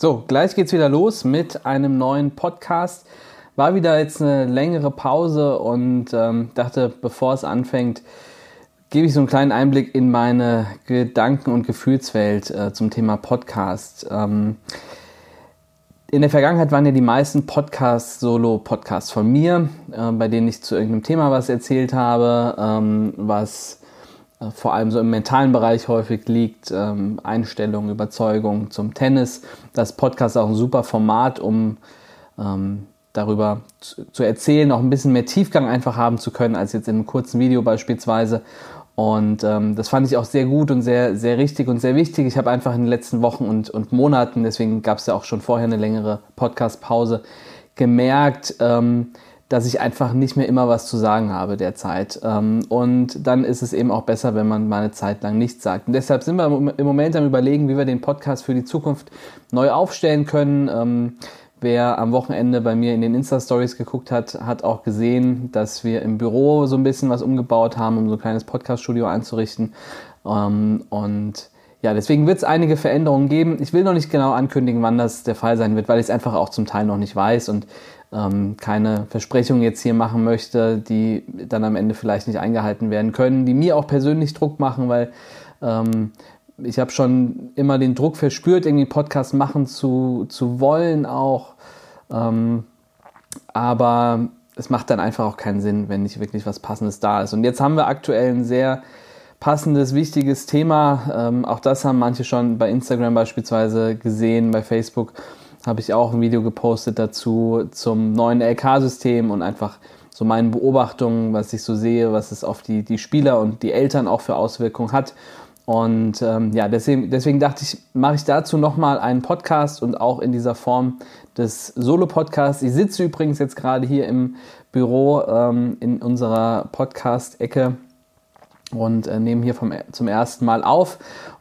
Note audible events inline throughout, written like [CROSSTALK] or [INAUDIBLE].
So, gleich geht's wieder los mit einem neuen Podcast. War wieder jetzt eine längere Pause und ähm, dachte, bevor es anfängt, gebe ich so einen kleinen Einblick in meine Gedanken- und Gefühlswelt äh, zum Thema Podcast. Ähm, in der Vergangenheit waren ja die meisten Podcasts Solo-Podcasts von mir, äh, bei denen ich zu irgendeinem Thema was erzählt habe, ähm, was vor allem so im mentalen Bereich häufig liegt, ähm, Einstellung, Überzeugung zum Tennis. Das Podcast ist auch ein super Format, um ähm, darüber zu, zu, erzählen, auch ein bisschen mehr Tiefgang einfach haben zu können, als jetzt in einem kurzen Video beispielsweise. Und ähm, das fand ich auch sehr gut und sehr, sehr richtig und sehr wichtig. Ich habe einfach in den letzten Wochen und, und Monaten, deswegen gab es ja auch schon vorher eine längere Podcast-Pause, gemerkt, ähm, dass ich einfach nicht mehr immer was zu sagen habe derzeit. Ähm, und dann ist es eben auch besser, wenn man mal eine Zeit lang nichts sagt. Und deshalb sind wir im Moment am Überlegen, wie wir den Podcast für die Zukunft neu aufstellen können. Ähm, wer am Wochenende bei mir in den Insta-Stories geguckt hat, hat auch gesehen, dass wir im Büro so ein bisschen was umgebaut haben, um so ein kleines Podcast-Studio einzurichten. Ähm, und ja, deswegen wird es einige Veränderungen geben. Ich will noch nicht genau ankündigen, wann das der Fall sein wird, weil ich es einfach auch zum Teil noch nicht weiß und ähm, keine Versprechungen jetzt hier machen möchte, die dann am Ende vielleicht nicht eingehalten werden können, die mir auch persönlich Druck machen, weil ähm, ich habe schon immer den Druck verspürt, irgendwie Podcast machen zu, zu wollen auch. Ähm, aber es macht dann einfach auch keinen Sinn, wenn nicht wirklich was Passendes da ist. Und jetzt haben wir aktuell ein sehr passendes, wichtiges Thema. Ähm, auch das haben manche schon bei Instagram beispielsweise gesehen, bei Facebook habe ich auch ein Video gepostet dazu zum neuen LK-System und einfach so meinen Beobachtungen, was ich so sehe, was es auf die, die Spieler und die Eltern auch für Auswirkungen hat. Und ähm, ja, deswegen, deswegen dachte ich, mache ich dazu nochmal einen Podcast und auch in dieser Form des Solo-Podcasts. Ich sitze übrigens jetzt gerade hier im Büro ähm, in unserer Podcast-Ecke und äh, nehme hier vom, zum ersten Mal auf.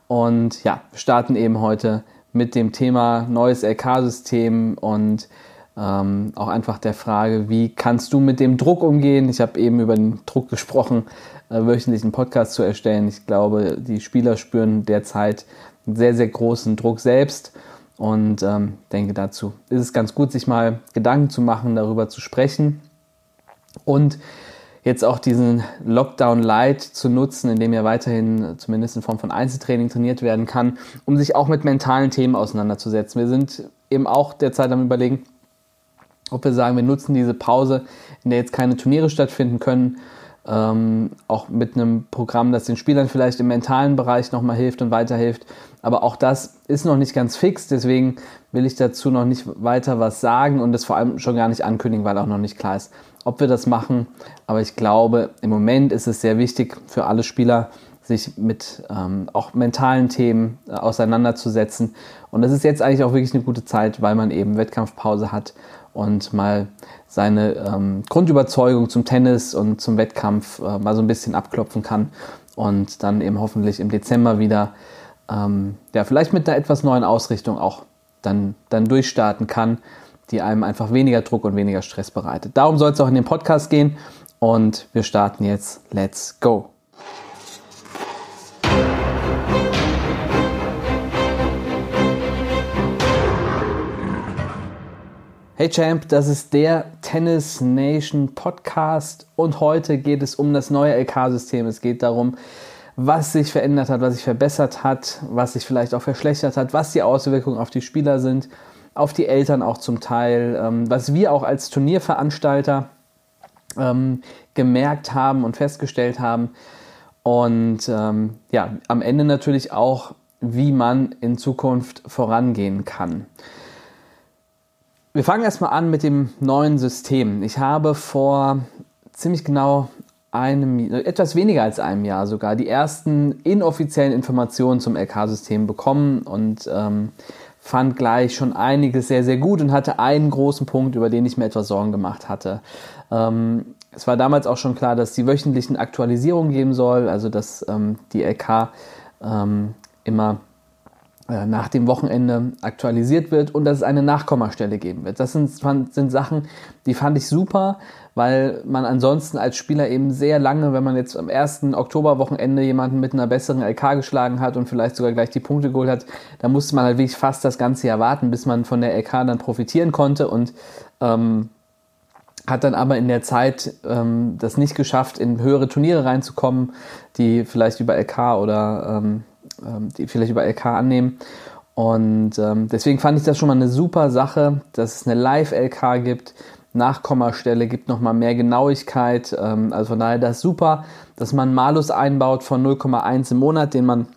Und ja, starten eben heute mit dem Thema neues LK-System und ähm, auch einfach der Frage, wie kannst du mit dem Druck umgehen? Ich habe eben über den Druck gesprochen, äh, wöchentlich einen Podcast zu erstellen. Ich glaube, die Spieler spüren derzeit einen sehr, sehr großen Druck selbst und ähm, denke dazu ist es ganz gut, sich mal Gedanken zu machen, darüber zu sprechen und jetzt auch diesen Lockdown Light zu nutzen, in dem ja weiterhin zumindest in Form von Einzeltraining trainiert werden kann, um sich auch mit mentalen Themen auseinanderzusetzen. Wir sind eben auch derzeit am Überlegen, ob wir sagen, wir nutzen diese Pause, in der jetzt keine Turniere stattfinden können, ähm, auch mit einem Programm, das den Spielern vielleicht im mentalen Bereich nochmal hilft und weiterhilft. Aber auch das ist noch nicht ganz fix, deswegen will ich dazu noch nicht weiter was sagen und das vor allem schon gar nicht ankündigen, weil auch noch nicht klar ist, ob wir das machen. Aber ich glaube, im Moment ist es sehr wichtig für alle Spieler, sich mit ähm, auch mentalen Themen äh, auseinanderzusetzen. Und das ist jetzt eigentlich auch wirklich eine gute Zeit, weil man eben Wettkampfpause hat und mal seine ähm, Grundüberzeugung zum Tennis und zum Wettkampf äh, mal so ein bisschen abklopfen kann und dann eben hoffentlich im Dezember wieder ähm, ja, vielleicht mit einer etwas neuen Ausrichtung auch dann, dann durchstarten kann die einem einfach weniger Druck und weniger Stress bereitet. Darum soll es auch in dem Podcast gehen und wir starten jetzt. Let's go! Hey Champ, das ist der Tennis Nation Podcast und heute geht es um das neue LK-System. Es geht darum, was sich verändert hat, was sich verbessert hat, was sich vielleicht auch verschlechtert hat, was die Auswirkungen auf die Spieler sind auf die Eltern auch zum Teil, ähm, was wir auch als Turnierveranstalter ähm, gemerkt haben und festgestellt haben. Und ähm, ja, am Ende natürlich auch, wie man in Zukunft vorangehen kann. Wir fangen erstmal an mit dem neuen System. Ich habe vor ziemlich genau einem, etwas weniger als einem Jahr sogar, die ersten inoffiziellen Informationen zum LK-System bekommen und ähm, fand gleich schon einiges sehr, sehr gut und hatte einen großen Punkt, über den ich mir etwas Sorgen gemacht hatte. Ähm, es war damals auch schon klar, dass die wöchentlichen Aktualisierungen geben soll, also dass ähm, die LK ähm, immer nach dem Wochenende aktualisiert wird und dass es eine Nachkommastelle geben wird. Das sind, sind Sachen, die fand ich super, weil man ansonsten als Spieler eben sehr lange, wenn man jetzt am ersten Oktoberwochenende jemanden mit einer besseren LK geschlagen hat und vielleicht sogar gleich die Punkte geholt hat, da musste man halt wirklich fast das ganze Jahr warten, bis man von der LK dann profitieren konnte und ähm, hat dann aber in der Zeit ähm, das nicht geschafft, in höhere Turniere reinzukommen, die vielleicht über LK oder ähm, die vielleicht über LK annehmen. Und ähm, deswegen fand ich das schon mal eine super Sache, dass es eine Live-LK gibt, Nachkommastelle gibt nochmal mehr Genauigkeit. Ähm, also von daher das ist super, dass man Malus einbaut von 0,1 im Monat, den man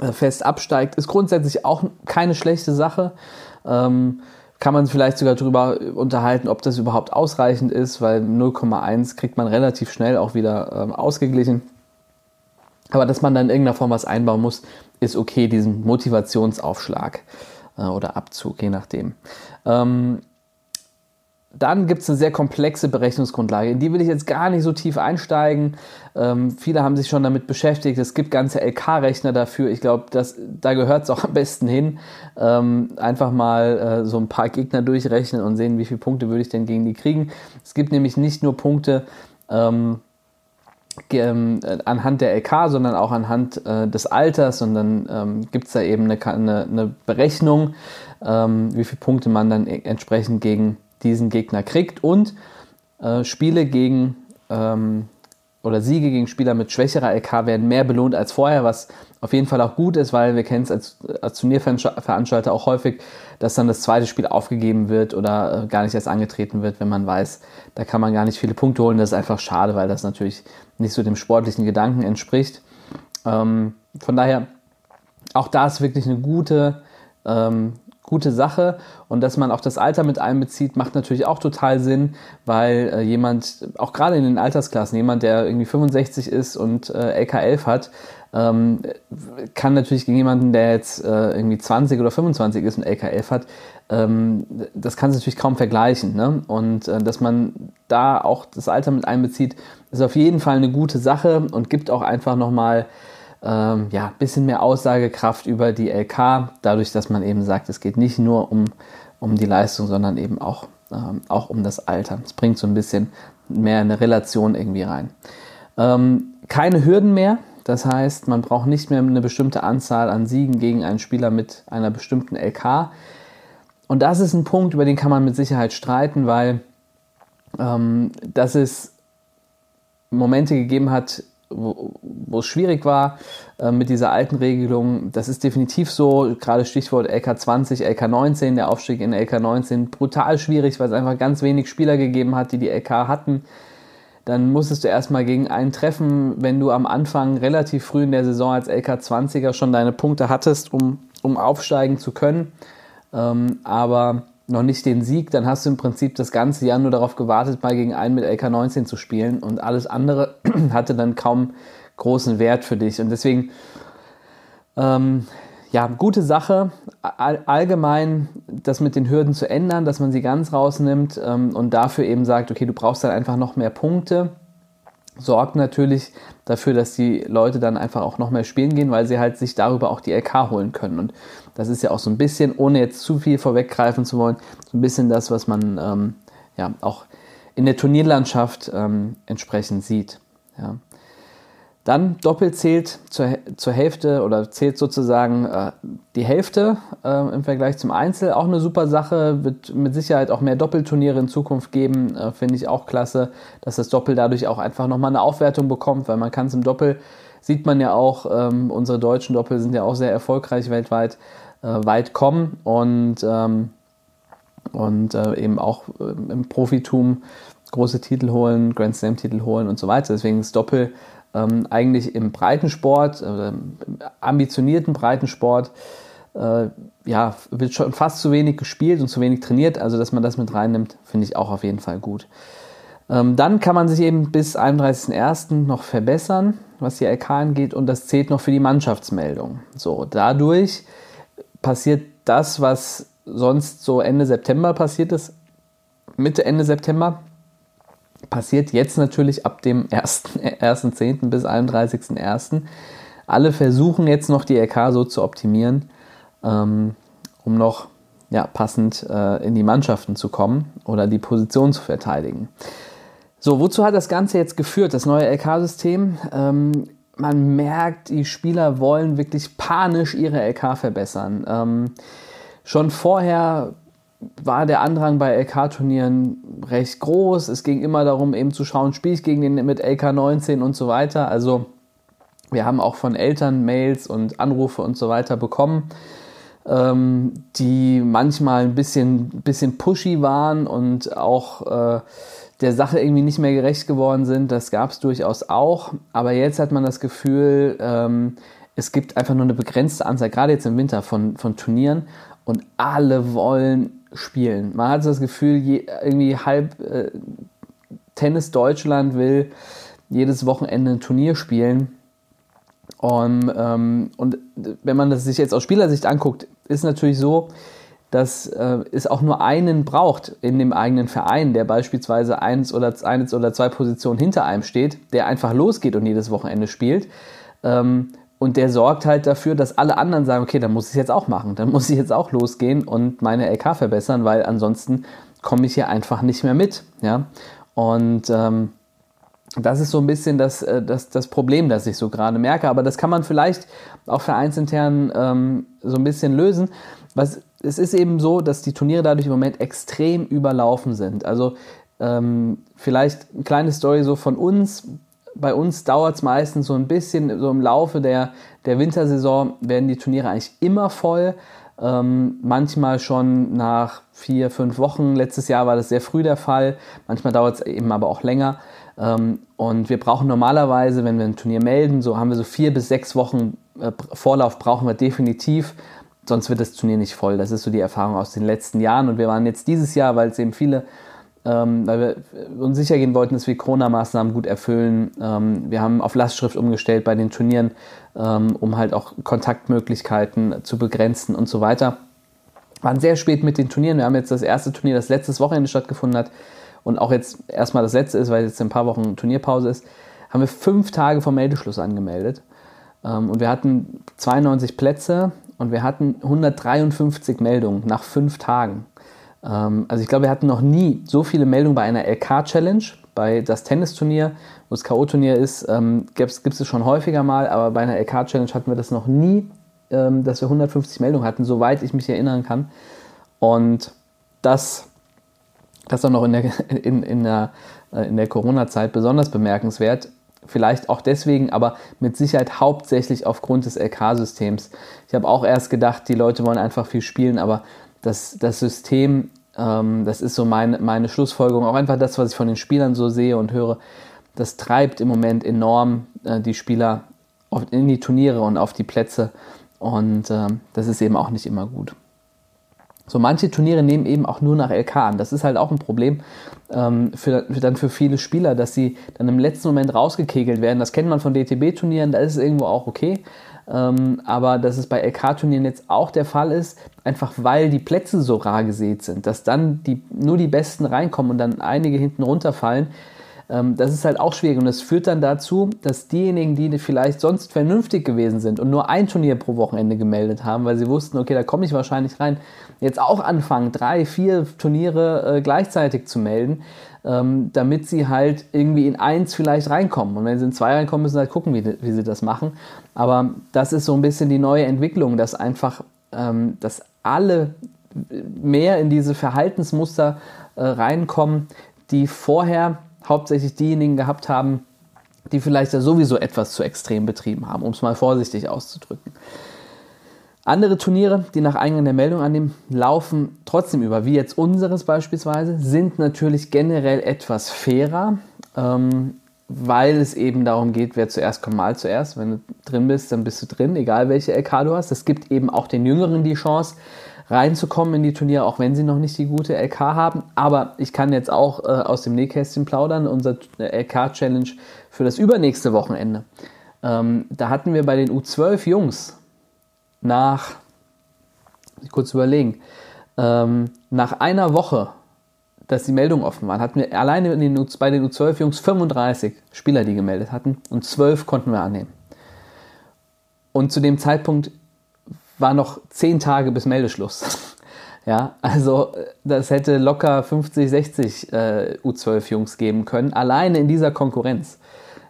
äh, fest absteigt, ist grundsätzlich auch keine schlechte Sache. Ähm, kann man vielleicht sogar darüber unterhalten, ob das überhaupt ausreichend ist, weil 0,1 kriegt man relativ schnell auch wieder ähm, ausgeglichen. Aber dass man dann in irgendeiner Form was einbauen muss, ist okay, diesen Motivationsaufschlag äh, oder Abzug, je nachdem. Ähm, dann gibt es eine sehr komplexe Berechnungsgrundlage. In die will ich jetzt gar nicht so tief einsteigen. Ähm, viele haben sich schon damit beschäftigt. Es gibt ganze LK-Rechner dafür. Ich glaube, da gehört es auch am besten hin. Ähm, einfach mal äh, so ein paar Gegner durchrechnen und sehen, wie viele Punkte würde ich denn gegen die kriegen. Es gibt nämlich nicht nur Punkte ähm, ähm anhand der LK, sondern auch anhand äh, des Alters. Und dann ähm, gibt es da eben eine, eine, eine Berechnung, ähm, wie viele Punkte man dann e-, entsprechend gegen diesen Gegner kriegt und äh, Spiele gegen ähm, oder Siege gegen Spieler mit schwächerer LK werden mehr belohnt als vorher, was auf jeden Fall auch gut ist, weil wir kennen es als, als Turnierveranstalter auch häufig, dass dann das zweite Spiel aufgegeben wird oder äh, gar nicht erst angetreten wird, wenn man weiß, da kann man gar nicht viele Punkte holen. Das ist einfach schade, weil das natürlich nicht so dem sportlichen Gedanken entspricht. Ähm, von daher, auch da ist wirklich eine gute, ähm, gute Sache. Und dass man auch das Alter mit einbezieht, macht natürlich auch total Sinn, weil äh, jemand, auch gerade in den Altersklassen, jemand, der irgendwie 65 ist und äh, LK11 hat, ähm, kann natürlich gegen jemanden, der jetzt äh, irgendwie 20 oder 25 ist und LK11 hat, ähm, das kann sich natürlich kaum vergleichen. Ne? Und äh, dass man da auch das Alter mit einbezieht, ist auf jeden Fall eine gute Sache und gibt auch einfach nochmal ähm, ja, bisschen mehr Aussagekraft über die LK, dadurch, dass man eben sagt, es geht nicht nur um, um die Leistung, sondern eben auch, ähm, auch um das Alter. Es bringt so ein bisschen mehr eine Relation irgendwie rein. Ähm, keine Hürden mehr, das heißt, man braucht nicht mehr eine bestimmte Anzahl an Siegen gegen einen Spieler mit einer bestimmten LK. Und das ist ein Punkt, über den kann man mit Sicherheit streiten, weil ähm, dass es Momente gegeben hat, wo, es schwierig war äh, mit dieser alten Regelung. Das ist definitiv so, gerade Stichwort LK20, LK19, der Aufstieg in LK19, brutal schwierig, weil es einfach ganz wenig Spieler gegeben hat, die die LK hatten. Dann musstest du erstmal gegen einen treffen, wenn du am Anfang relativ früh in der Saison als LK20er schon deine Punkte hattest, um, um aufsteigen zu können. Ähm, aber noch nicht den Sieg, dann hast du im Prinzip das ganze Jahr nur darauf gewartet, mal gegen einen mit LK19 zu spielen und alles andere [CLEARS THROAT] hatte dann kaum großen Wert für dich. Und deswegen, ähm, ja, gute Sache, all, allgemein das mit den Hürden zu ändern, dass man sie ganz rausnimmt ähm, und dafür eben sagt, okay, du brauchst dann einfach noch mehr Punkte sorgt natürlich dafür, dass die Leute dann einfach auch noch mehr spielen gehen, weil sie halt sich darüber auch die LK holen können. Und das ist ja auch so ein bisschen, ohne jetzt zu viel vorweggreifen zu wollen, so ein bisschen das, was man ähm, ja auch in der Turnierlandschaft ähm, entsprechend sieht. Ja. Dann doppelt zählt zur, zur Hälfte oder zählt sozusagen äh, die Hälfte äh, im Vergleich zum Einzel. Auch eine super Sache, wird mit Sicherheit auch mehr Doppelturniere in Zukunft geben. Äh, Finde ich auch klasse, dass das Doppel dadurch auch einfach nochmal eine Aufwertung bekommt, weil man kann es im Doppel, sieht man ja auch, ähm, unsere deutschen Doppel sind ja auch sehr erfolgreich weltweit, äh, weit kommen und, ähm, und äh, eben auch äh, im Profitum große Titel holen, Grand Slam Titel holen und so weiter. Deswegen ist Doppel ähm, eigentlich im Breitensport, äh, im ambitionierten Breitensport, äh, ja, wird schon fast zu wenig gespielt und zu wenig trainiert. Also, dass man das mit reinnimmt, finde ich auch auf jeden Fall gut. Ähm, dann kann man sich eben bis 31.01. noch verbessern, was die LK angeht, und das zählt noch für die Mannschaftsmeldung. So, dadurch passiert das, was sonst so Ende September passiert ist, Mitte, Ende September, passiert jetzt natürlich ab dem 1.10. bis 31.01. Alle versuchen jetzt noch die LK so zu optimieren, ähm, um noch ja, passend äh, in die Mannschaften zu kommen oder die Position zu verteidigen. So, wozu hat das Ganze jetzt geführt, das neue LK-System? Ähm, man merkt, die Spieler wollen wirklich panisch ihre LK verbessern. Ähm, schon vorher war der Andrang bei LK-Turnieren recht groß. Es ging immer darum, eben zu schauen, spiele ich gegen den mit LK 19 und so weiter. Also wir haben auch von Eltern Mails und Anrufe und so weiter bekommen, ähm, die manchmal ein bisschen, bisschen pushy waren und auch äh, der Sache irgendwie nicht mehr gerecht geworden sind. Das gab es durchaus auch. Aber jetzt hat man das Gefühl, ähm, es gibt einfach nur eine begrenzte Anzahl, gerade jetzt im Winter, von, von Turnieren und alle wollen spielen. Man hat das Gefühl, je, irgendwie halb äh, Tennis Deutschland will jedes Wochenende ein Turnier spielen. Und, ähm, und wenn man das sich jetzt aus Spielersicht anguckt, ist natürlich so, dass äh, es auch nur einen braucht in dem eigenen Verein, der beispielsweise eins oder, eins oder zwei Positionen hinter einem steht, der einfach losgeht und jedes Wochenende spielt. Ähm, und der sorgt halt dafür, dass alle anderen sagen, okay, dann muss ich es jetzt auch machen, dann muss ich jetzt auch losgehen und meine LK verbessern, weil ansonsten komme ich hier einfach nicht mehr mit. Ja? Und ähm, das ist so ein bisschen das, äh, das, das Problem, das ich so gerade merke. Aber das kann man vielleicht auch vereinsintern ähm, so ein bisschen lösen. Was, es ist eben so, dass die Turniere dadurch im Moment extrem überlaufen sind. Also ähm, vielleicht eine kleine Story so von uns bei uns dauert es meistens so ein bisschen, so im Laufe der, der Wintersaison werden die Turniere eigentlich immer voll. Ähm, manchmal schon nach vier, fünf Wochen. Letztes Jahr war das sehr früh der Fall. Manchmal dauert es eben aber auch länger. Ähm, und wir brauchen normalerweise, wenn wir ein Turnier melden, so haben wir so vier bis sechs Wochen äh, Vorlauf brauchen wir definitiv. Sonst wird das Turnier nicht voll. Das ist so die Erfahrung aus den letzten Jahren. Und wir waren jetzt dieses Jahr, weil es eben viele ähm, weil wir uns sicher gehen wollten, dass wir Corona-Maßnahmen gut erfüllen. Ähm, wir haben auf Lastschrift umgestellt bei den Turnieren, ähm, um halt auch Kontaktmöglichkeiten zu begrenzen und so weiter. Waren sehr spät mit den Turnieren. Wir haben jetzt das erste Turnier, das letztes Wochenende stattgefunden hat und auch jetzt erstmal das letzte ist, weil jetzt ein paar Wochen Turnierpause ist, haben wir fünf Tage vor Meldeschluss angemeldet. Ähm, und wir hatten 92 Plätze und wir hatten 153 Meldungen nach fünf Tagen. Ähm, also ich glaube, wir hatten noch nie so viele Meldungen bei einer LK-Challenge, bei das Tennisturnier, wo das K.O.-Turnier ist, ähm, gibt es schon häufiger mal, aber bei einer LK-Challenge hatten wir das noch nie, ähm, dass wir 150 Meldungen hatten, soweit ich mich erinnern kann. Und das, das auch noch in der, [LAUGHS] in, in der, äh, in der Corona-Zeit besonders bemerkenswert. Vielleicht auch deswegen, aber mit Sicherheit hauptsächlich aufgrund des LK-Systems. Ich habe auch erst gedacht, die Leute wollen einfach viel spielen, aber das, das System, ähm, das ist so meine, meine Schlussfolgerung, auch einfach das, was ich von den Spielern so sehe und höre, das treibt im Moment enorm äh, die Spieler in die Turniere und auf die Plätze und äh, das ist eben auch nicht immer gut. So manche Turniere nehmen eben auch nur nach LK an. Das ist halt auch ein Problem ähm, für, für, dann für viele Spieler, dass sie dann im letzten Moment rausgekegelt werden. Das kennt man von DTB-Turnieren, da ist es irgendwo auch okay. Ähm, aber dass es bei LK-Turnieren jetzt auch der Fall ist, einfach weil die Plätze so rar gesät sind, dass dann die, nur die Besten reinkommen und dann einige hinten runterfallen, das ist halt auch schwierig und das führt dann dazu, dass diejenigen, die vielleicht sonst vernünftig gewesen sind und nur ein Turnier pro Wochenende gemeldet haben, weil sie wussten, okay, da komme ich wahrscheinlich rein, jetzt auch anfangen, drei, vier Turniere äh, gleichzeitig zu melden, ähm, damit sie halt irgendwie in eins vielleicht reinkommen. Und wenn sie in zwei reinkommen, müssen sie halt gucken, wie, wie sie das machen. Aber das ist so ein bisschen die neue Entwicklung, dass einfach, ähm, dass alle mehr in diese Verhaltensmuster äh, reinkommen, die vorher hauptsächlich diejenigen gehabt haben, die vielleicht ja sowieso etwas zu extrem betrieben haben, um es mal vorsichtig auszudrücken. Andere Turniere, die nach Eingang der Meldung annehmen, laufen trotzdem über, wie jetzt unseres beispielsweise, sind natürlich generell etwas fairer, ähm, weil es eben darum geht, wer zuerst kommt, mal zuerst. Wenn du drin bist, dann bist du drin, egal welche LK du hast. Es gibt eben auch den Jüngeren die Chance, reinzukommen in die Turniere, auch wenn sie noch nicht die gute LK haben. Aber ich kann jetzt auch äh, aus dem Nähkästchen plaudern, unser LK-Challenge für das übernächste Wochenende. Ähm, da hatten wir bei den U12 Jungs nach, kurz überlegen, ähm, nach einer Woche, dass die Meldungen offen waren, hatten wir alleine den, bei den U12-Jungs 35 Spieler, die gemeldet hatten und 12 konnten wir annehmen. Und zu dem Zeitpunkt war noch zehn Tage bis Meldeschluss. Ja, also das hätte locker 50, 60 äh, U12-Jungs geben können, alleine in dieser Konkurrenz.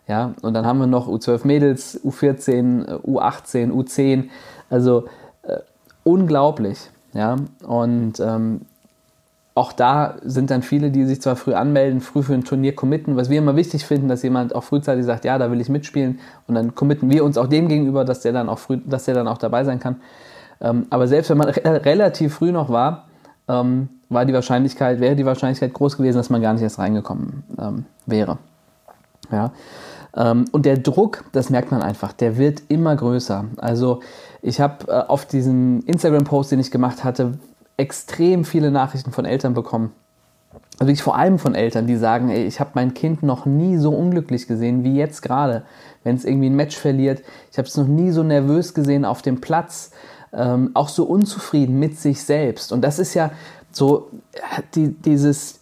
Ja, und dann haben wir noch U12 Mädels, U14, U18, U10. Also äh, unglaublich. Ja, und ähm, auch da sind dann viele, die sich zwar früh anmelden, früh für ein Turnier committen, was wir immer wichtig finden, dass jemand auch frühzeitig sagt, ja, da will ich mitspielen und dann committen wir uns auch dem gegenüber, dass der dann auch früh, dass der dann auch dabei sein kann. Ähm, aber selbst wenn man re relativ früh noch war, ähm, war die Wahrscheinlichkeit, wäre die Wahrscheinlichkeit groß gewesen, dass man gar nicht erst reingekommen ähm, wäre. Ja. Ähm, und der Druck, das merkt man einfach, der wird immer größer. Also ich habe äh, auf diesen Instagram-Post, den ich gemacht hatte, extrem viele Nachrichten von Eltern bekommen. Also wirklich vor allem von Eltern, die sagen, ey, ich habe mein Kind noch nie so unglücklich gesehen wie jetzt gerade, wenn es irgendwie ein Match verliert. Ich habe es noch nie so nervös gesehen auf dem Platz, ähm, auch so unzufrieden mit sich selbst. Und das ist ja so die, dieses,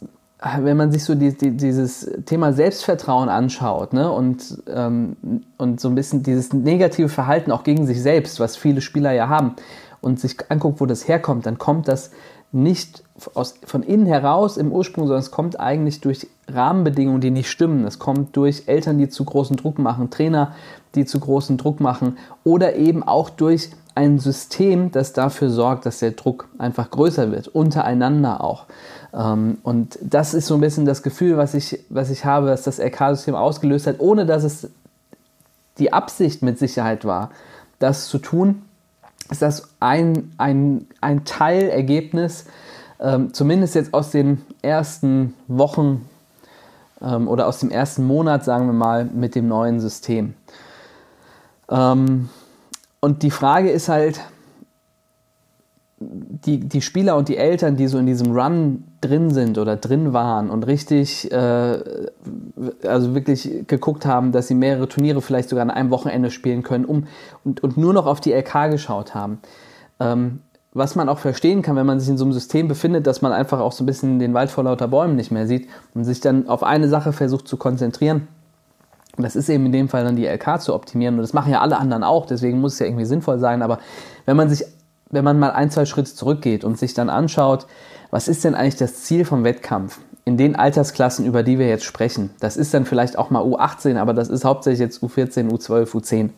wenn man sich so die, die, dieses Thema Selbstvertrauen anschaut ne, und, ähm, und so ein bisschen dieses negative Verhalten auch gegen sich selbst, was viele Spieler ja haben, und sich anguckt, wo das herkommt, dann kommt das nicht aus, von innen heraus im Ursprung, sondern es kommt eigentlich durch Rahmenbedingungen, die nicht stimmen. Es kommt durch Eltern, die zu großen Druck machen, Trainer, die zu großen Druck machen oder eben auch durch ein System, das dafür sorgt, dass der Druck einfach größer wird, untereinander auch. Ähm, und das ist so ein bisschen das Gefühl, was ich, was ich habe, dass das RK-System ausgelöst hat, ohne dass es die Absicht mit Sicherheit war, das zu tun ist das ein, ein, ein Teilergebnis, ähm, zumindest jetzt aus den ersten Wochen ähm, oder aus dem ersten Monat, sagen wir mal, mit dem neuen System. Ähm, und die Frage ist halt, die, die Spieler und die Eltern, die so in diesem Run drin sind oder drin waren und richtig, äh, also wirklich geguckt haben, dass sie mehrere Turniere vielleicht sogar an einem Wochenende spielen können um, und, und nur noch auf die LK geschaut haben. Ähm, was man auch verstehen kann, wenn man sich in so einem System befindet, dass man einfach auch so ein bisschen den Wald vor lauter Bäumen nicht mehr sieht und sich dann auf eine Sache versucht zu konzentrieren. Und das ist eben in dem Fall dann die LK zu optimieren. Und das machen ja alle anderen auch, deswegen muss es ja irgendwie sinnvoll sein. Aber wenn man sich wenn man mal ein, zwei Schritte zurückgeht und sich dann anschaut, was ist denn eigentlich das Ziel vom Wettkampf in den Altersklassen, über die wir jetzt sprechen? Das ist dann vielleicht auch mal U18, aber das ist hauptsächlich jetzt U14, U12, U10.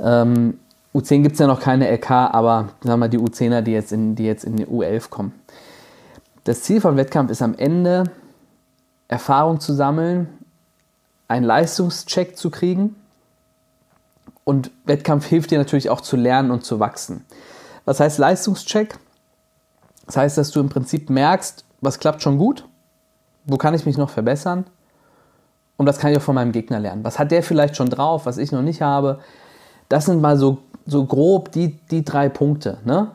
Ähm, U10 gibt es ja noch keine LK, aber sagen wir mal die U10er, die jetzt in die, jetzt in die U11 kommen. Das Ziel vom Wettkampf ist am Ende, Erfahrung zu sammeln, einen Leistungscheck zu kriegen und Wettkampf hilft dir natürlich auch zu lernen und zu wachsen. Was heißt Leistungscheck? Das heißt, dass du im Prinzip merkst, was klappt schon gut, wo kann ich mich noch verbessern und was kann ich auch von meinem Gegner lernen. Was hat der vielleicht schon drauf, was ich noch nicht habe. Das sind mal so, so grob die, die drei Punkte. Ne?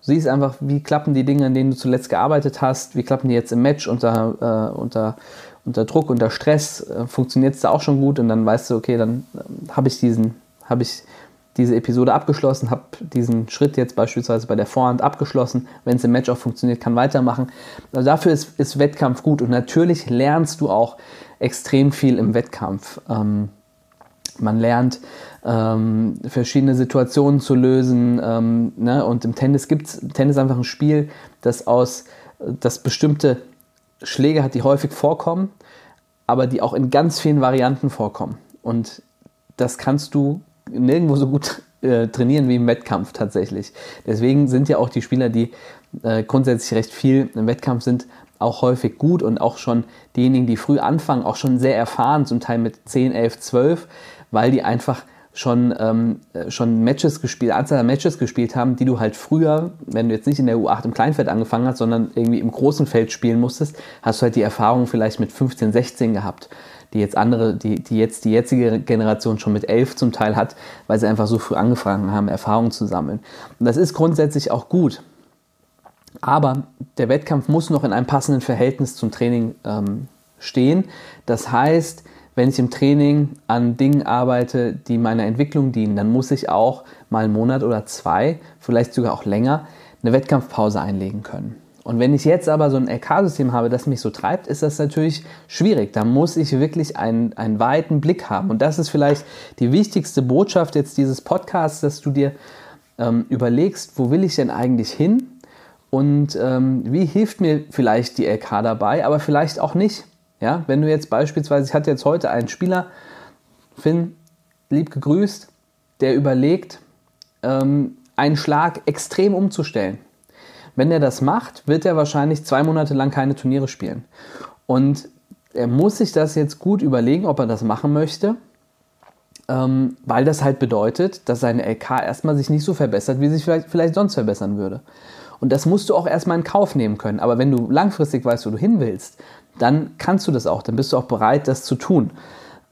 Du siehst einfach, wie klappen die Dinge, an denen du zuletzt gearbeitet hast, wie klappen die jetzt im Match unter, äh, unter, unter Druck, unter Stress, äh, funktioniert es da auch schon gut und dann weißt du, okay, dann äh, habe ich diesen, habe ich diese Episode abgeschlossen, habe diesen Schritt jetzt beispielsweise bei der Vorhand abgeschlossen. Wenn es im Match auch funktioniert, kann weitermachen. Also dafür ist, ist, Wettkampf gut und natürlich lernst du auch extrem viel im Wettkampf. Ähm, man lernt ähm, verschiedene Situationen zu lösen ähm, ne? und im Tennis gibt es Tennis einfach ein Spiel, das aus das bestimmte Schläge hat, die häufig vorkommen, aber die auch in ganz vielen Varianten vorkommen. Und das kannst du nirgendwo so gut äh, trainieren wie im Wettkampf tatsächlich. Deswegen sind ja auch die Spieler, die äh, grundsätzlich recht viel im Wettkampf sind, auch häufig gut und auch schon diejenigen, die früh anfangen, auch schon sehr erfahren, zum Teil mit 10, 11, 12, weil die einfach schon, ähm, äh, schon Matches gespielt, Anzahl an Matches gespielt haben, die du halt früher, wenn du jetzt nicht in der U8 im Kleinfeld angefangen hast, sondern irgendwie im großen Feld spielen musstest, hast du halt die Erfahrung vielleicht mit 15, 16 gehabt die jetzt andere, die, die jetzt die jetzige Generation schon mit elf zum Teil hat, weil sie einfach so früh angefangen haben, Erfahrungen zu sammeln. Und das ist grundsätzlich auch gut. Aber der Wettkampf muss noch in einem passenden Verhältnis zum Training ähm, stehen. Das heißt, wenn ich im Training an Dingen arbeite, die meiner Entwicklung dienen, dann muss ich auch mal einen Monat oder zwei, vielleicht sogar auch länger, eine Wettkampfpause einlegen können. Und wenn ich jetzt aber so ein LK-System habe, das mich so treibt, ist das natürlich schwierig. Da muss ich wirklich einen, einen weiten Blick haben. Und das ist vielleicht die wichtigste Botschaft jetzt dieses Podcasts, dass du dir ähm, überlegst, wo will ich denn eigentlich hin und ähm, wie hilft mir vielleicht die LK dabei, aber vielleicht auch nicht. Ja, wenn du jetzt beispielsweise, ich hatte jetzt heute einen Spieler, Finn, lieb gegrüßt, der überlegt, ähm, einen Schlag extrem umzustellen. Wenn er das macht, wird er wahrscheinlich zwei Monate lang keine Turniere spielen. Und er muss sich das jetzt gut überlegen, ob er das machen möchte, ähm, weil das halt bedeutet, dass seine LK erstmal sich nicht so verbessert, wie sich vielleicht, vielleicht sonst verbessern würde. Und das musst du auch erstmal in Kauf nehmen können. Aber wenn du langfristig weißt, wo du hin willst, dann kannst du das auch, dann bist du auch bereit, das zu tun.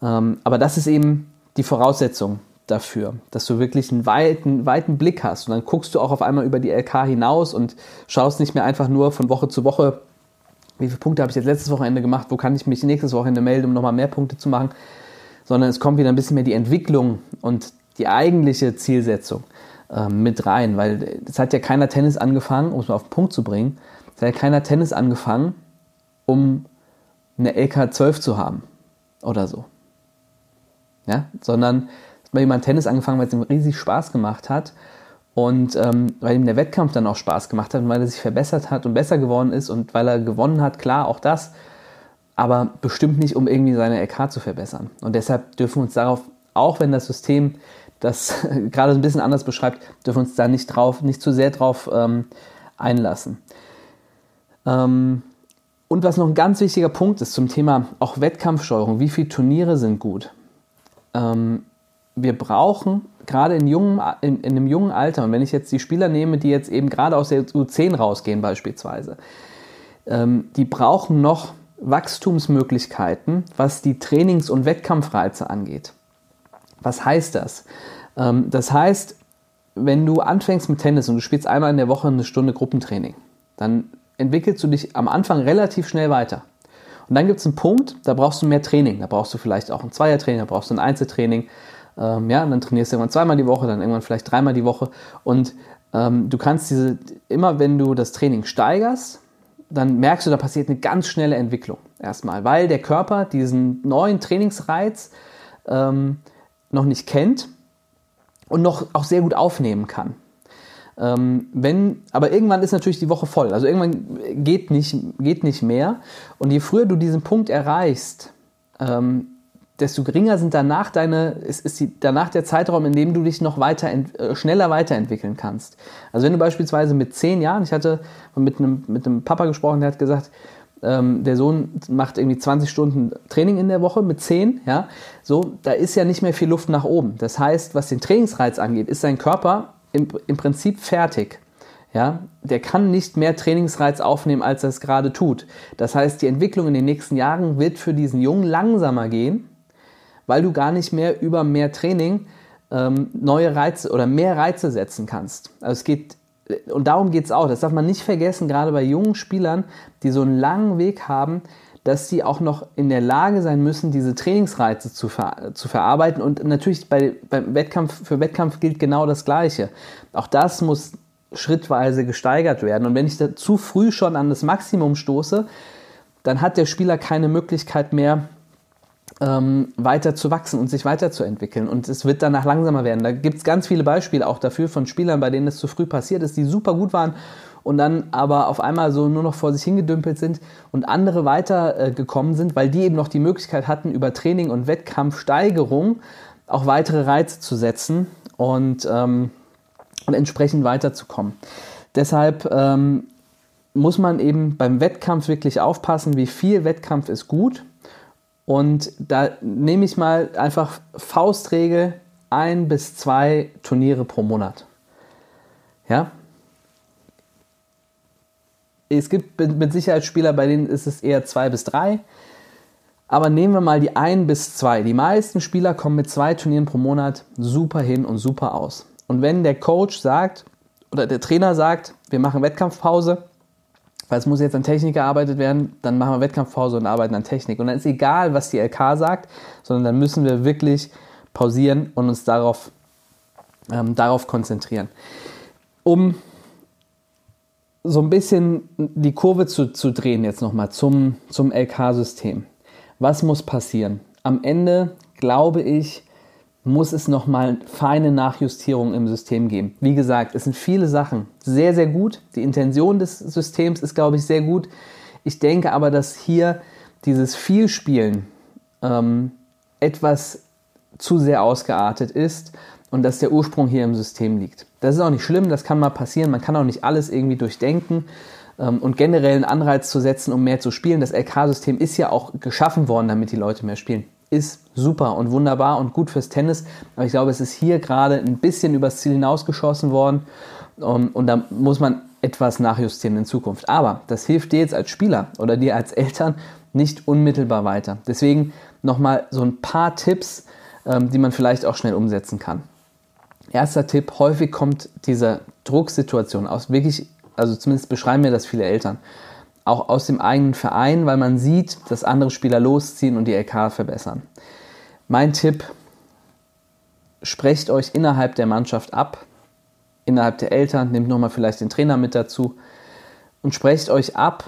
Ähm, aber das ist eben die Voraussetzung dafür, dass du wirklich einen weiten, weiten Blick hast. Und dann guckst du auch auf einmal über die LK hinaus und schaust nicht mehr einfach nur von Woche zu Woche, wie viele Punkte habe ich jetzt letztes Wochenende gemacht, wo kann ich mich nächstes Wochenende melden, um nochmal mehr Punkte zu machen, sondern es kommt wieder ein bisschen mehr die Entwicklung und die eigentliche Zielsetzung äh, mit rein, weil es hat ja keiner Tennis angefangen, um es mal auf den Punkt zu bringen, es hat ja keiner Tennis angefangen, um eine LK 12 zu haben oder so. Ja, sondern bei jemand Tennis angefangen, weil es ihm riesig Spaß gemacht hat und ähm, weil ihm der Wettkampf dann auch Spaß gemacht hat und weil er sich verbessert hat und besser geworden ist und weil er gewonnen hat, klar, auch das, aber bestimmt nicht, um irgendwie seine LK zu verbessern. Und deshalb dürfen wir uns darauf, auch wenn das System das [LAUGHS] gerade ein bisschen anders beschreibt, dürfen wir uns da nicht drauf, nicht zu sehr drauf ähm, einlassen. Ähm, und was noch ein ganz wichtiger Punkt ist zum Thema auch Wettkampfsteuerung, wie viele Turniere sind gut? Ähm, wir brauchen gerade in, jungen, in, in, einem jungen Alter, und wenn ich jetzt die Spieler nehme, die jetzt eben gerade aus der U10 rausgehen beispielsweise, ähm, die brauchen noch Wachstumsmöglichkeiten, was die Trainings- und Wettkampfreize angeht. Was heißt das? Ähm, das heißt, wenn du anfängst mit Tennis und du spielst einmal in der Woche eine Stunde Gruppentraining, dann entwickelst du dich am Anfang relativ schnell weiter. Und dann gibt es einen Punkt, da brauchst du mehr Training. Da brauchst du vielleicht auch ein Zweiertraining, da brauchst du ein Einzeltraining. Ähm, ja, und dann trainierst du irgendwann zweimal die Woche, dann irgendwann vielleicht dreimal die Woche. Und ähm, du kannst diese, immer wenn du das Training steigerst, dann merkst du, da passiert eine ganz schnelle Entwicklung erstmal, weil der Körper diesen neuen Trainingsreiz ähm, noch nicht kennt und noch auch sehr gut aufnehmen kann. Ähm, wenn, aber irgendwann ist natürlich die Woche voll. Also irgendwann geht nicht, geht nicht mehr. Und je früher du diesen Punkt erreichst, ähm, desto geringer sind danach deine, ist, ist die, danach der Zeitraum, in dem du dich noch weiter, äh, schneller weiterentwickeln kannst. Also wenn du beispielsweise mit zehn Jahren, ich hatte mit einem, mit einem Papa gesprochen, der hat gesagt, ähm, der Sohn macht irgendwie 20 Stunden Training in der Woche mit 10, ja, so, da ist ja nicht mehr viel Luft nach oben. Das heißt, was den Trainingsreiz angeht, ist sein Körper im, im Prinzip fertig. Ja, der kann nicht mehr Trainingsreiz aufnehmen, als er es gerade tut. Das heißt, die Entwicklung in den nächsten Jahren wird für diesen Jungen langsamer gehen, weil du gar nicht mehr über mehr Training ähm, neue Reize oder mehr Reize setzen kannst. Also es geht und darum geht es auch. Das darf man nicht vergessen, gerade bei jungen Spielern, die so einen langen Weg haben, dass sie auch noch in der Lage sein müssen, diese Trainingsreize zu, ver zu verarbeiten. Und natürlich bei, beim Wettkampf, für Wettkampf gilt genau das Gleiche. Auch das muss schrittweise gesteigert werden. Und wenn ich da zu früh schon an das Maximum stoße, dann hat der Spieler keine Möglichkeit mehr, ähm, weiter zu wachsen und sich weiterzuentwickeln. Und es wird danach langsamer werden. Da gibt es ganz viele Beispiele auch dafür von Spielern, bei denen es zu früh passiert ist, die super gut waren und dann aber auf einmal so nur noch vor sich hingedümpelt sind und andere weitergekommen äh, sind, weil die eben noch die Möglichkeit hatten, über Training und Wettkampfsteigerung auch weitere Reize zu setzen und, ähm, und entsprechend weiterzukommen. Deshalb ähm, muss man eben beim Wettkampf wirklich aufpassen, wie viel Wettkampf ist gut und da nehme ich mal einfach Faustregel ein bis zwei Turniere pro Monat. Ja? Es gibt mit Sicherheit Spieler, bei denen ist es eher zwei bis drei. Aber nehmen wir mal die ein bis zwei. Die meisten Spieler kommen mit zwei Turnieren pro Monat super hin und super aus. Und wenn der Coach sagt oder der Trainer sagt, wir machen Wettkampfpause, weil es muss jetzt an Technik gearbeitet werden, dann machen wir Wettkampfpause und arbeiten an Technik. Und dann ist egal, was die LK sagt, sondern dann müssen wir wirklich pausieren und uns darauf, ähm, darauf konzentrieren. Um so ein bisschen die Kurve zu, zu drehen jetzt nochmal zum, zum LK-System. Was muss passieren? Am Ende glaube ich, muss es nochmal feine Nachjustierungen im System geben. Wie gesagt, es sind viele Sachen sehr, sehr gut. Die Intention des Systems ist, glaube ich, sehr gut. Ich denke aber, dass hier dieses Vielspielen ähm, etwas zu sehr ausgeartet ist und dass der Ursprung hier im System liegt. Das ist auch nicht schlimm, das kann mal passieren. Man kann auch nicht alles irgendwie durchdenken ähm, und generell einen Anreiz zu setzen, um mehr zu spielen. Das LK-System ist ja auch geschaffen worden, damit die Leute mehr spielen ist super und wunderbar und gut fürs Tennis. Aber ich glaube, es ist hier gerade ein bisschen übers Ziel hinausgeschossen worden. Um, und da muss man etwas nachjustieren in Zukunft. Aber das hilft dir jetzt als Spieler oder dir als Eltern nicht unmittelbar weiter. Deswegen nochmal so ein paar Tipps, ähm, die man vielleicht auch schnell umsetzen kann. Erster Tipp, häufig kommt diese Drucksituation aus wirklich, also zumindest beschreiben mir das viele Eltern, auch aus dem eigenen Verein, weil man sieht, dass andere Spieler losziehen und die LK verbessern. Mein Tipp, sprecht euch innerhalb der Mannschaft ab, innerhalb der Eltern, nehmt nochmal vielleicht den Trainer mit dazu und sprecht euch ab,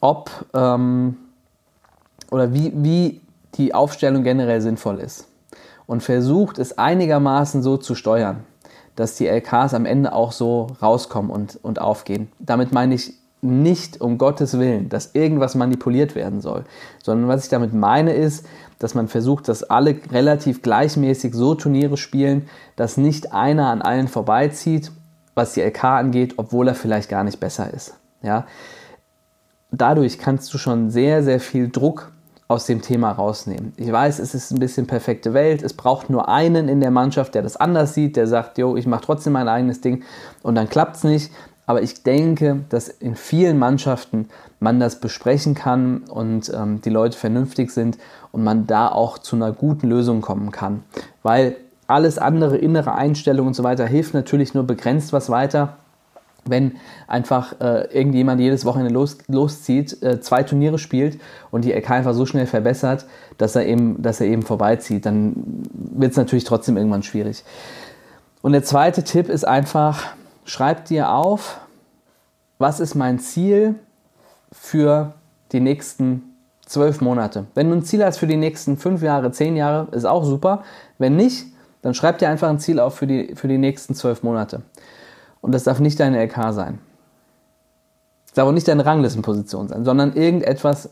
ob ähm, oder wie, wie die Aufstellung generell sinnvoll ist. Und versucht es einigermaßen so zu steuern, dass die LKs am Ende auch so rauskommen und, und aufgehen. Damit meine ich nicht um Gottes Willen, dass irgendwas manipuliert werden soll, sondern was ich damit meine ist, dass man versucht, dass alle relativ gleichmäßig so Turniere spielen, dass nicht einer an allen vorbeizieht, was die LK angeht, obwohl er vielleicht gar nicht besser ist. Ja? Dadurch kannst du schon sehr, sehr viel Druck aus dem Thema rausnehmen. Ich weiß, es ist ein bisschen perfekte Welt. Es braucht nur einen in der Mannschaft, der das anders sieht, der sagt, jo, ich mache trotzdem mein eigenes Ding und dann klappt es nicht. Aber ich denke, dass in vielen Mannschaften man das besprechen kann und ähm, die Leute vernünftig sind und man da auch zu einer guten Lösung kommen kann. Weil alles andere, innere Einstellung und so weiter, hilft natürlich nur begrenzt was weiter. Wenn einfach äh, irgendjemand jedes Wochenende los, loszieht, äh, zwei Turniere spielt und die LK einfach so schnell verbessert, dass er eben, dass er eben vorbeizieht, dann wird es natürlich trotzdem irgendwann schwierig. Und der zweite Tipp ist einfach, schreib dir auf, was ist mein Ziel für die nächsten zwölf Monate. Wenn du ein Ziel hast für die nächsten fünf Jahre, zehn Jahre, ist auch super. Wenn nicht, dann schreib dir einfach ein Ziel auf für die, für die nächsten zwölf Monate. Und das darf nicht deine LK sein. Das darf auch nicht deine Ranglistenposition sein, sondern irgendetwas,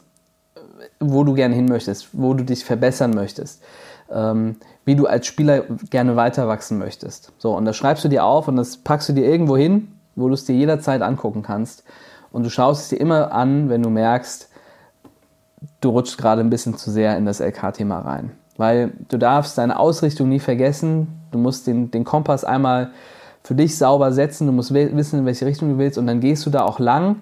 wo du gerne hin möchtest, wo du dich verbessern möchtest, ähm, wie du als Spieler gerne weiter wachsen möchtest. So, und das schreibst du dir auf und das packst du dir irgendwo hin, wo du es dir jederzeit angucken kannst. Und du schaust es dir immer an, wenn du merkst, du rutschst gerade ein bisschen zu sehr in das LK-Thema rein. Weil du darfst deine Ausrichtung nie vergessen. Du musst den, den Kompass einmal für dich sauber setzen. Du musst wissen, in welche Richtung du willst. Und dann gehst du da auch lang.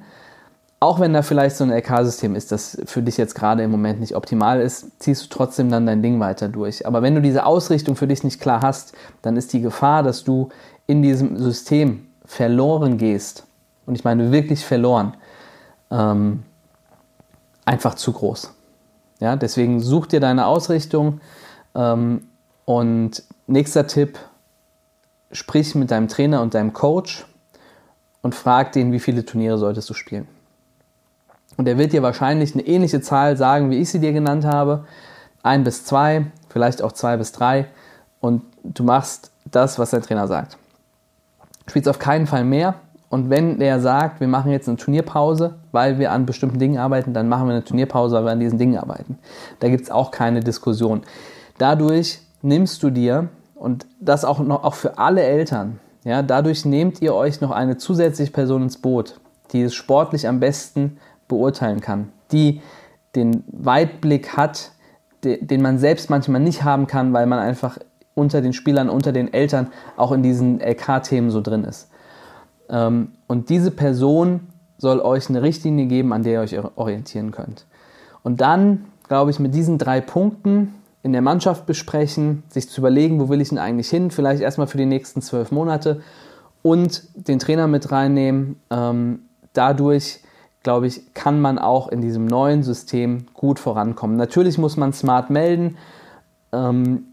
Auch wenn da vielleicht so ein LK-System ist, das für dich jetzt gerade im Moment nicht optimal ist, ziehst du trotzdem dann dein Ding weiter durch. Aber wenn du diese Ausrichtung für dich nicht klar hast, dann ist die Gefahr, dass du in diesem System verloren gehst, und ich meine wirklich verloren, ähm, einfach zu groß. Ja, deswegen such dir deine Ausrichtung. Ähm, und nächster Tipp, sprich mit deinem Trainer und deinem Coach und frag den, wie viele Turniere solltest du spielen. Und er wird dir wahrscheinlich eine ähnliche Zahl sagen, wie ich sie dir genannt habe. Ein bis zwei, vielleicht auch zwei bis drei. Und du machst das, was dein Trainer sagt. Du spielst auf keinen Fall mehr. Und wenn der sagt, wir machen jetzt eine Turnierpause, weil wir an bestimmten Dingen arbeiten, dann machen wir eine Turnierpause, weil wir an diesen Dingen arbeiten. Da gibt es auch keine Diskussion. Dadurch nimmst du dir, und das auch noch auch für alle Eltern, ja, dadurch nehmt ihr euch noch eine zusätzliche Person ins Boot, die es sportlich am besten beurteilen kann, die den Weitblick hat, den man selbst manchmal nicht haben kann, weil man einfach unter den Spielern, unter den Eltern auch in diesen LK-Themen so drin ist. Ähm, und diese Person soll euch eine Richtlinie geben, an der ihr euch orientieren könnt. Und dann, glaube ich, mit diesen drei Punkten in der Mannschaft besprechen, sich zu überlegen, wo will ich denn eigentlich hin, vielleicht erstmal für die nächsten zwölf Monate und den Trainer mit reinnehmen. Ähm, dadurch, glaube ich, kann man auch in diesem neuen System gut vorankommen. Natürlich muss man smart melden. Ähm,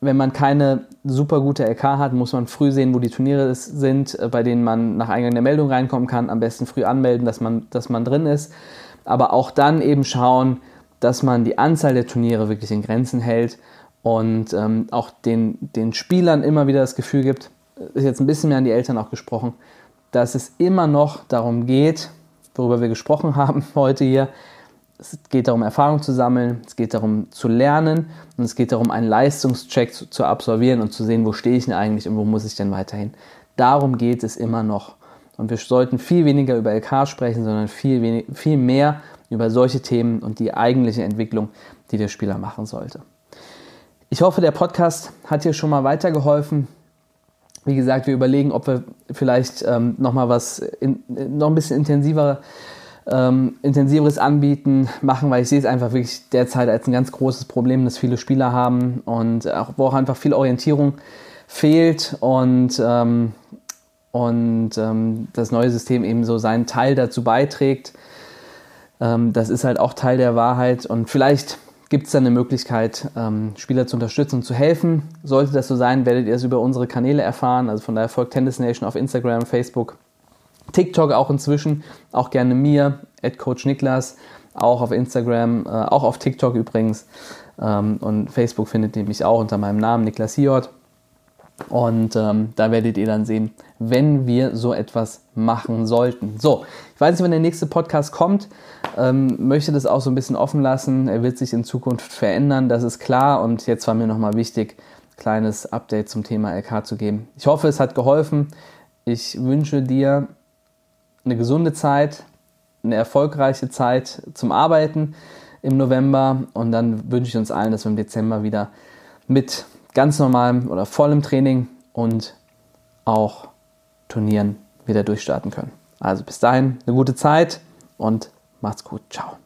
wenn man keine super gute LK hat, muss man früh sehen, wo die Turniere sind, äh, bei denen man nach Eingang der Meldung reinkommen kann. Am besten früh anmelden, dass man, dass man drin ist. Aber auch dann eben schauen, dass man die Anzahl der Turniere wirklich in Grenzen hält und ähm, auch den, den Spielern immer wieder das Gefühl gibt, ist jetzt ein bisschen mehr an die Eltern auch gesprochen, dass es immer noch darum geht, worüber wir gesprochen [LAUGHS] haben heute hier, es geht darum, Erfahrung zu sammeln, es geht darum zu lernen und es geht darum, einen Leistungscheck zu, zu absolvieren und zu sehen, wo stehe ich denn eigentlich und wo muss ich denn weiterhin. Darum geht es immer noch. Und wir sollten viel weniger über LK sprechen, sondern viel, wenig, viel mehr über solche Themen und die eigentliche Entwicklung, die der Spieler machen sollte. Ich hoffe, der Podcast hat dir schon mal weitergeholfen. Wie gesagt, wir überlegen, ob wir vielleicht ähm, noch mal was, in, noch ein bisschen intensiver ähm, intensiveres Anbieten machen, weil ich sehe es einfach wirklich derzeit als ein ganz großes Problem, das viele Spieler haben und auch, wo auch einfach viel Orientierung fehlt und, ähm, und ähm, das neue System eben so seinen Teil dazu beiträgt. Ähm, das ist halt auch Teil der Wahrheit und vielleicht gibt es dann eine Möglichkeit, ähm, Spieler zu unterstützen und zu helfen. Sollte das so sein, werdet ihr es über unsere Kanäle erfahren. Also von daher folgt Tennis Nation auf Instagram, Facebook, TikTok auch inzwischen, auch gerne mir, Coach Niklas, auch auf Instagram, äh, auch auf TikTok übrigens. Ähm, und Facebook findet ihr mich auch unter meinem Namen, Niklas Hiort. Und ähm, da werdet ihr dann sehen, wenn wir so etwas machen sollten. So, ich weiß nicht, wann der nächste Podcast kommt. Ähm, möchte das auch so ein bisschen offen lassen. Er wird sich in Zukunft verändern, das ist klar. Und jetzt war mir nochmal wichtig, kleines Update zum Thema LK zu geben. Ich hoffe, es hat geholfen. Ich wünsche dir eine gesunde Zeit, eine erfolgreiche Zeit zum Arbeiten im November und dann wünsche ich uns allen, dass wir im Dezember wieder mit ganz normalem oder vollem Training und auch Turnieren wieder durchstarten können. Also bis dahin eine gute Zeit und macht's gut. Ciao.